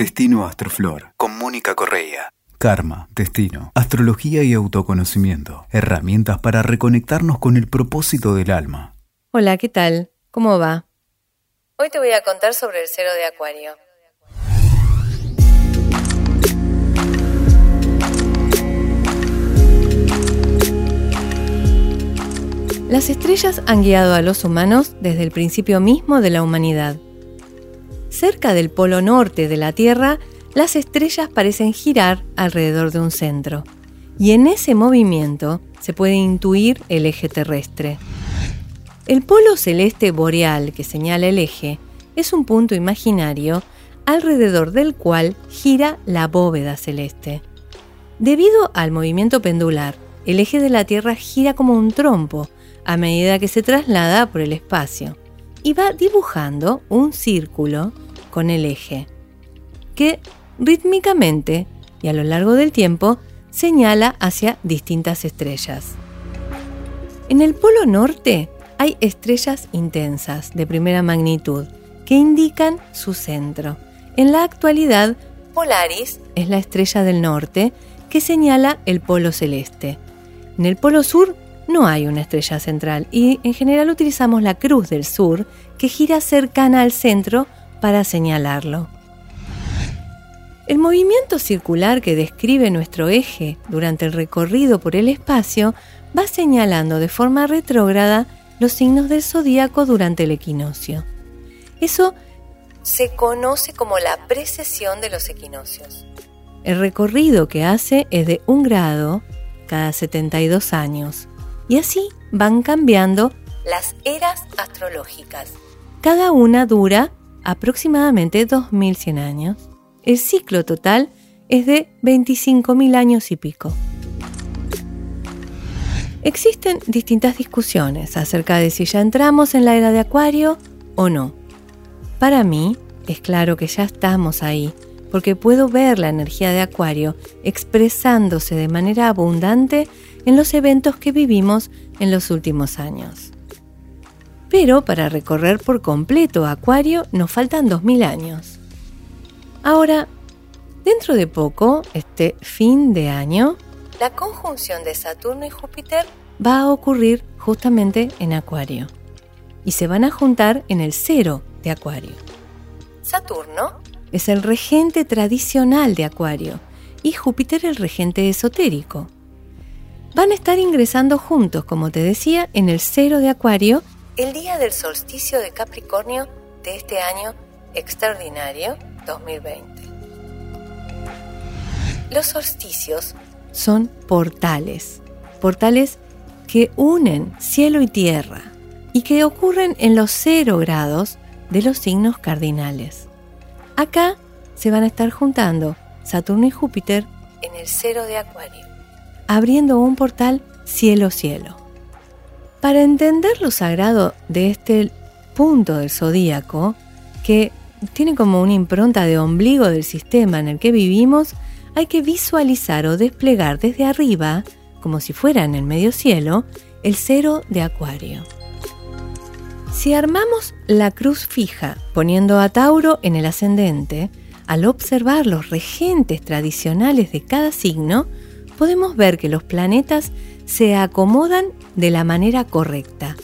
Destino Astroflor con Mónica Correa. Karma, destino, astrología y autoconocimiento. Herramientas para reconectarnos con el propósito del alma. Hola, ¿qué tal? ¿Cómo va? Hoy te voy a contar sobre el cero de Acuario. Las estrellas han guiado a los humanos desde el principio mismo de la humanidad. Cerca del polo norte de la Tierra, las estrellas parecen girar alrededor de un centro, y en ese movimiento se puede intuir el eje terrestre. El polo celeste boreal que señala el eje es un punto imaginario alrededor del cual gira la bóveda celeste. Debido al movimiento pendular, el eje de la Tierra gira como un trompo a medida que se traslada por el espacio y va dibujando un círculo con el eje, que rítmicamente y a lo largo del tiempo señala hacia distintas estrellas. En el polo norte hay estrellas intensas de primera magnitud que indican su centro. En la actualidad, Polaris es la estrella del norte que señala el polo celeste. En el polo sur no hay una estrella central y en general utilizamos la cruz del sur que gira cercana al centro para señalarlo. El movimiento circular que describe nuestro eje durante el recorrido por el espacio va señalando de forma retrógrada los signos del zodíaco durante el equinoccio. Eso se conoce como la precesión de los equinoccios. El recorrido que hace es de un grado cada 72 años y así van cambiando las eras astrológicas. Cada una dura aproximadamente 2100 años. El ciclo total es de 25.000 años y pico. Existen distintas discusiones acerca de si ya entramos en la era de Acuario o no. Para mí es claro que ya estamos ahí, porque puedo ver la energía de Acuario expresándose de manera abundante en los eventos que vivimos en los últimos años. Pero para recorrer por completo Acuario nos faltan 2000 años. Ahora, dentro de poco, este fin de año, la conjunción de Saturno y Júpiter va a ocurrir justamente en Acuario y se van a juntar en el cero de Acuario. Saturno es el regente tradicional de Acuario y Júpiter el regente esotérico. Van a estar ingresando juntos, como te decía, en el cero de Acuario el día del solsticio de Capricornio de este año extraordinario 2020. Los solsticios son portales, portales que unen cielo y tierra y que ocurren en los cero grados de los signos cardinales. Acá se van a estar juntando Saturno y Júpiter en el cero de Acuario, abriendo un portal cielo-cielo. Para entender lo sagrado de este punto del zodíaco, que tiene como una impronta de ombligo del sistema en el que vivimos, hay que visualizar o desplegar desde arriba, como si fuera en el medio cielo, el cero de Acuario. Si armamos la cruz fija poniendo a Tauro en el ascendente, al observar los regentes tradicionales de cada signo, podemos ver que los planetas se acomodan de la manera correcta,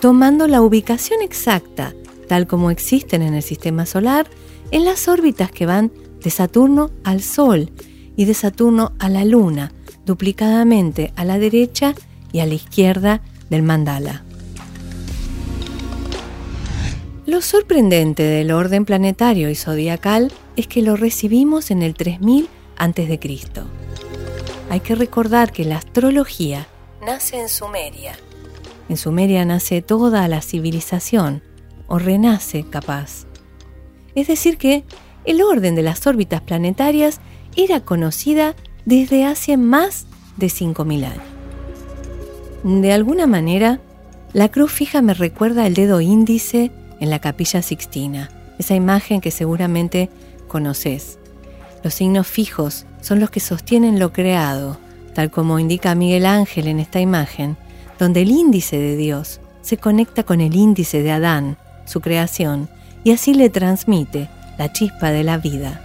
tomando la ubicación exacta, tal como existen en el sistema solar, en las órbitas que van de Saturno al Sol y de Saturno a la Luna, duplicadamente a la derecha y a la izquierda del mandala. Lo sorprendente del orden planetario y zodiacal es que lo recibimos en el 3000 a.C. Hay que recordar que la astrología nace en Sumeria. En Sumeria nace toda la civilización, o renace capaz. Es decir, que el orden de las órbitas planetarias era conocida desde hace más de 5.000 años. De alguna manera, la cruz fija me recuerda el dedo índice en la capilla sixtina, esa imagen que seguramente conoces. Los signos fijos son los que sostienen lo creado, tal como indica Miguel Ángel en esta imagen, donde el índice de Dios se conecta con el índice de Adán, su creación, y así le transmite la chispa de la vida.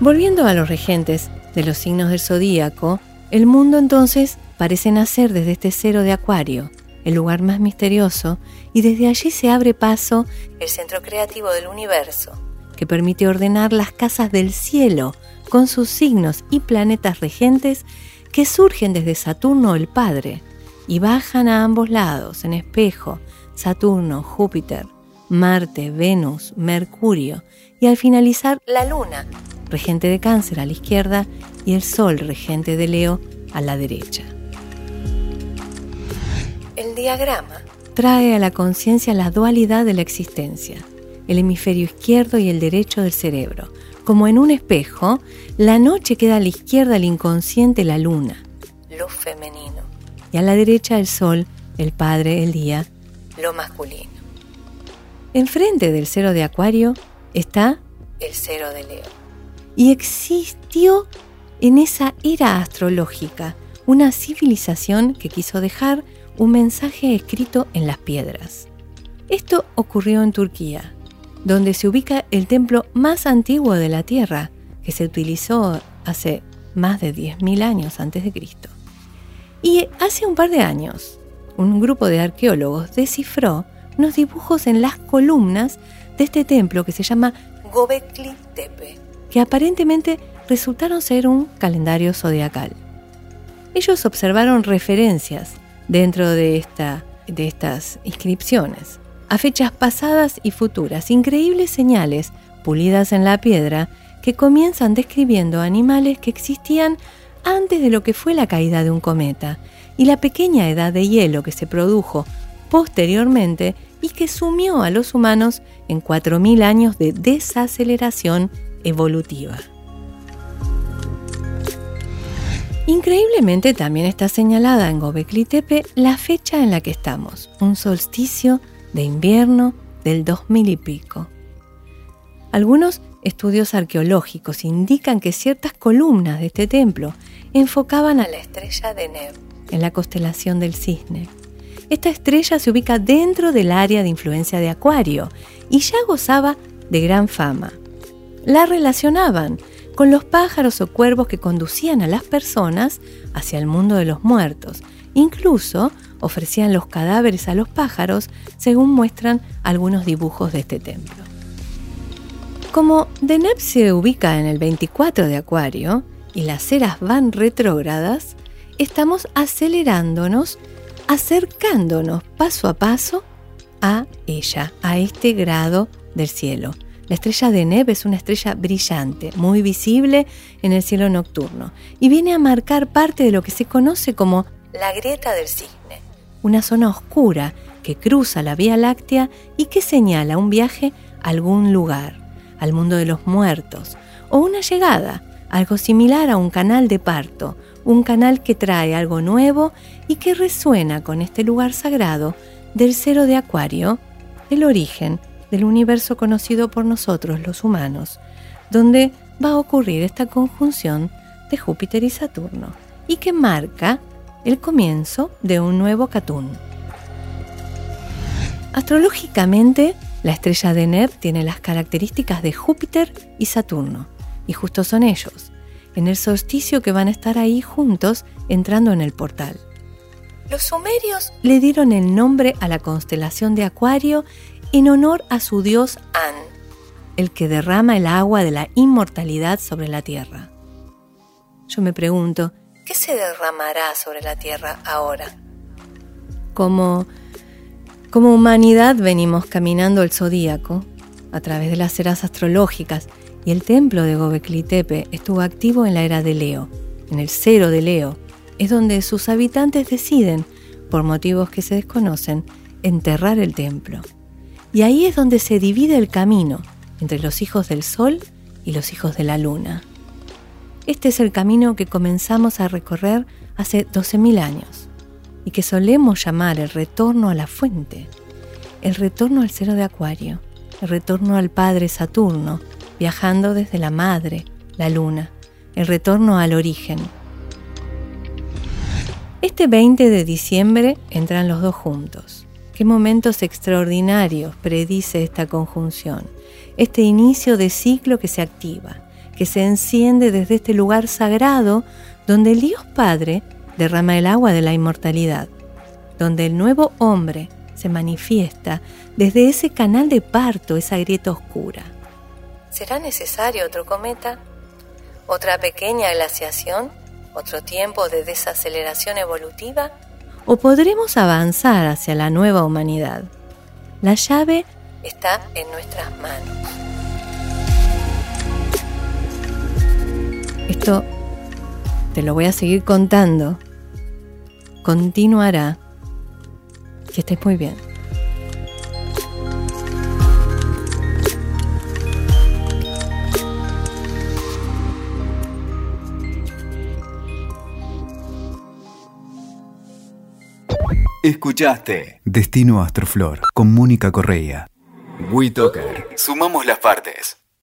Volviendo a los regentes de los signos del zodíaco, el mundo entonces parece nacer desde este cero de Acuario, el lugar más misterioso, y desde allí se abre paso el centro creativo del universo, que permite ordenar las casas del cielo con sus signos y planetas regentes que surgen desde Saturno el Padre y bajan a ambos lados en espejo, Saturno, Júpiter, Marte, Venus, Mercurio y al finalizar la Luna, regente de cáncer a la izquierda y el Sol, regente de Leo, a la derecha. El diagrama trae a la conciencia la dualidad de la existencia, el hemisferio izquierdo y el derecho del cerebro. Como en un espejo, la noche queda a la izquierda el inconsciente, la luna, lo femenino, y a la derecha el sol, el padre, el día, lo masculino. Enfrente del cero de Acuario está el cero de Leo. Y existió en esa era astrológica una civilización que quiso dejar un mensaje escrito en las piedras. Esto ocurrió en Turquía, donde se ubica el templo más antiguo de la Tierra, que se utilizó hace más de 10.000 años antes de Cristo. Y hace un par de años, un grupo de arqueólogos descifró unos dibujos en las columnas de este templo que se llama Gobekli Tepe, que aparentemente resultaron ser un calendario zodiacal. Ellos observaron referencias dentro de, de estas inscripciones a fechas pasadas y futuras, increíbles señales pulidas en la piedra que comienzan describiendo animales que existían antes de lo que fue la caída de un cometa y la pequeña edad de hielo que se produjo posteriormente y que sumió a los humanos en 4.000 años de desaceleración evolutiva. Increíblemente también está señalada en Gobekli Tepe la fecha en la que estamos, un solsticio de invierno del 2000 y pico. Algunos estudios arqueológicos indican que ciertas columnas de este templo enfocaban a la estrella de Neb en la constelación del cisne. Esta estrella se ubica dentro del área de influencia de Acuario y ya gozaba de gran fama. La relacionaban con los pájaros o cuervos que conducían a las personas hacia el mundo de los muertos. Incluso ofrecían los cadáveres a los pájaros, según muestran algunos dibujos de este templo. Como Deneb se ubica en el 24 de Acuario y las eras van retrógradas, estamos acelerándonos, acercándonos paso a paso a ella, a este grado del cielo. La estrella de es una estrella brillante, muy visible en el cielo nocturno, y viene a marcar parte de lo que se conoce como la grieta del cisne, una zona oscura que cruza la Vía Láctea y que señala un viaje a algún lugar, al mundo de los muertos, o una llegada, algo similar a un canal de parto, un canal que trae algo nuevo y que resuena con este lugar sagrado del cero de Acuario, el origen del universo conocido por nosotros los humanos, donde va a ocurrir esta conjunción de Júpiter y Saturno, y que marca el comienzo de un nuevo Catún. Astrológicamente, la estrella de Neb tiene las características de Júpiter y Saturno, y justo son ellos, en el solsticio que van a estar ahí juntos entrando en el portal. Los sumerios le dieron el nombre a la constelación de Acuario en honor a su dios An, el que derrama el agua de la inmortalidad sobre la tierra. Yo me pregunto, ¿qué se derramará sobre la tierra ahora? Como, como humanidad venimos caminando el zodíaco a través de las eras astrológicas y el templo de Gobekli Tepe estuvo activo en la era de Leo, en el cero de Leo, es donde sus habitantes deciden, por motivos que se desconocen, enterrar el templo. Y ahí es donde se divide el camino entre los hijos del sol y los hijos de la luna. Este es el camino que comenzamos a recorrer hace 12.000 años y que solemos llamar el retorno a la fuente, el retorno al cero de Acuario, el retorno al Padre Saturno, viajando desde la Madre, la Luna, el retorno al origen. Este 20 de diciembre entran los dos juntos. Qué momentos extraordinarios predice esta conjunción, este inicio de ciclo que se activa que se enciende desde este lugar sagrado donde el Dios Padre derrama el agua de la inmortalidad, donde el nuevo hombre se manifiesta desde ese canal de parto, esa grieta oscura. ¿Será necesario otro cometa? ¿Otra pequeña glaciación? ¿Otro tiempo de desaceleración evolutiva? ¿O podremos avanzar hacia la nueva humanidad? La llave está en nuestras manos. Esto te lo voy a seguir contando. Continuará. Que estés muy bien. Escuchaste Destino Astroflor con Mónica Correa. WeToker. Sumamos las partes.